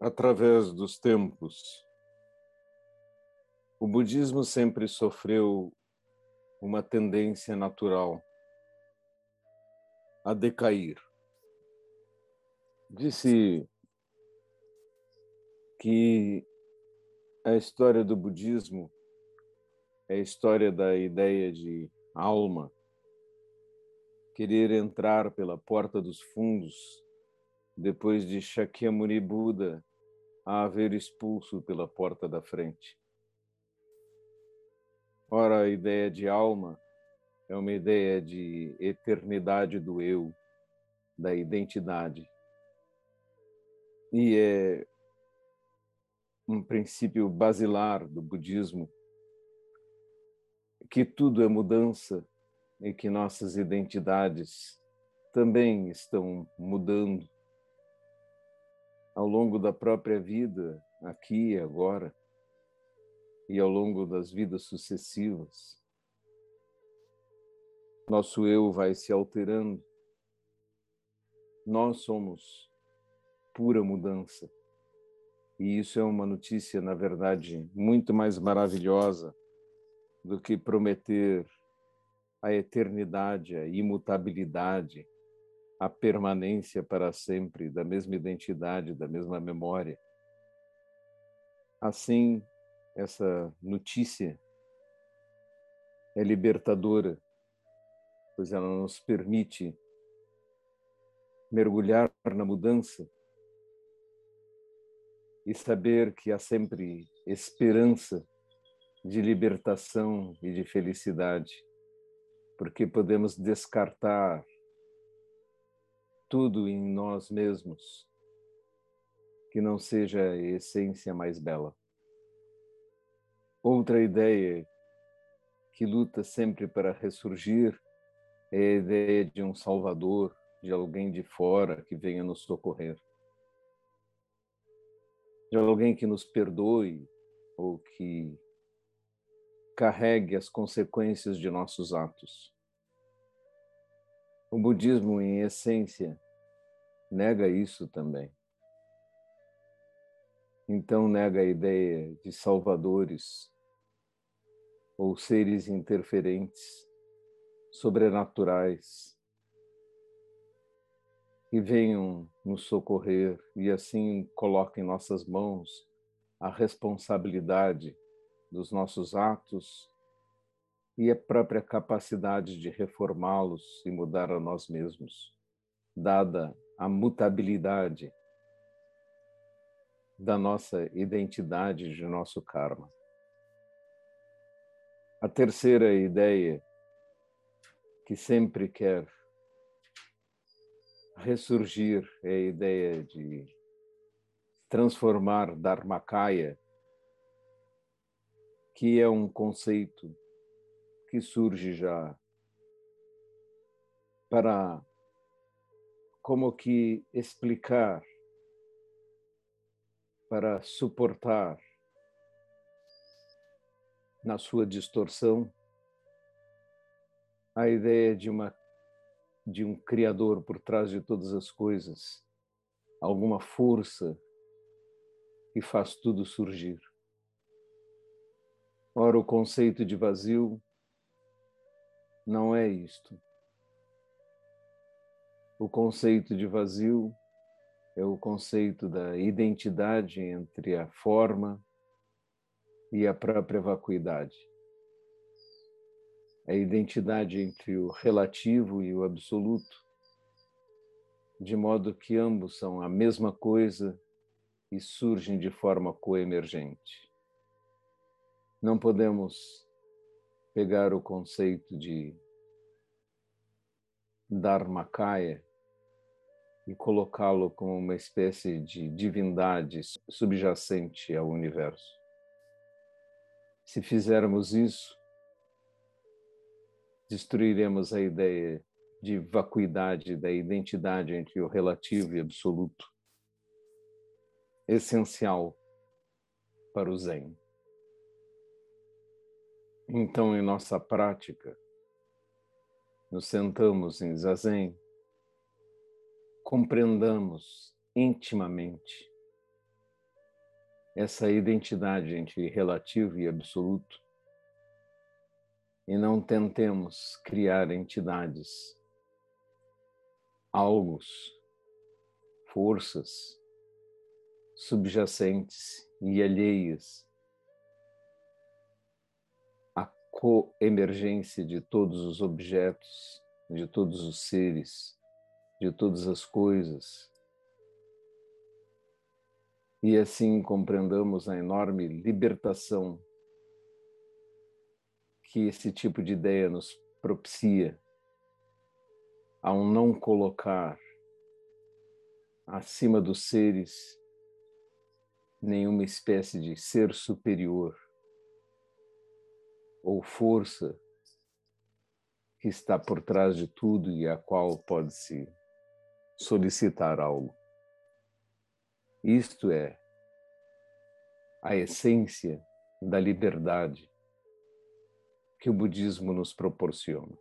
através dos tempos, o budismo sempre sofreu uma tendência natural a decair. Disse que a história do budismo é a história da ideia de alma querer entrar pela porta dos fundos depois de Shakyamuni Buda a haver expulso pela porta da frente. Ora, a ideia de alma é uma ideia de eternidade do eu, da identidade. E é um princípio basilar do budismo que tudo é mudança e que nossas identidades também estão mudando ao longo da própria vida, aqui e agora, e ao longo das vidas sucessivas. Nosso eu vai se alterando. Nós somos pura mudança. E isso é uma notícia, na verdade, muito mais maravilhosa do que prometer a eternidade, a imutabilidade, a permanência para sempre da mesma identidade, da mesma memória. Assim, essa notícia é libertadora, pois ela nos permite mergulhar na mudança e saber que há sempre esperança de libertação e de felicidade, porque podemos descartar tudo em nós mesmos que não seja a essência mais bela. Outra ideia que luta sempre para ressurgir é a ideia de um salvador, de alguém de fora que venha nos socorrer. De alguém que nos perdoe ou que carregue as consequências de nossos atos. O budismo, em essência, nega isso também. Então, nega a ideia de salvadores ou seres interferentes, sobrenaturais, que venham nos socorrer e assim coloquem em nossas mãos a responsabilidade dos nossos atos e a própria capacidade de reformá-los e mudar a nós mesmos, dada a mutabilidade da nossa identidade, de nosso karma. A terceira ideia que sempre quer ressurgir é a ideia de transformar Dharmakaya, que é um conceito que surge já para como que explicar, para suportar na sua distorção a ideia de uma de um criador por trás de todas as coisas, alguma força que faz tudo surgir. Ora, o conceito de vazio não é isto. O conceito de vazio é o conceito da identidade entre a forma e a própria vacuidade. A identidade entre o relativo e o absoluto, de modo que ambos são a mesma coisa e surgem de forma coemergente. Não podemos pegar o conceito de Dharmakaya e colocá-lo como uma espécie de divindade subjacente ao universo. Se fizermos isso, destruiremos a ideia de vacuidade da identidade entre o relativo e absoluto, essencial para o Zen. Então, em nossa prática, nos sentamos em zazen, compreendamos intimamente essa identidade entre relativo e absoluto e não tentemos criar entidades, algos, forças subjacentes e alheias coemergência de todos os objetos, de todos os seres, de todas as coisas, e assim compreendamos a enorme libertação que esse tipo de ideia nos propicia ao não colocar acima dos seres nenhuma espécie de ser superior ou força que está por trás de tudo e a qual pode-se solicitar algo. Isto é a essência da liberdade que o budismo nos proporciona.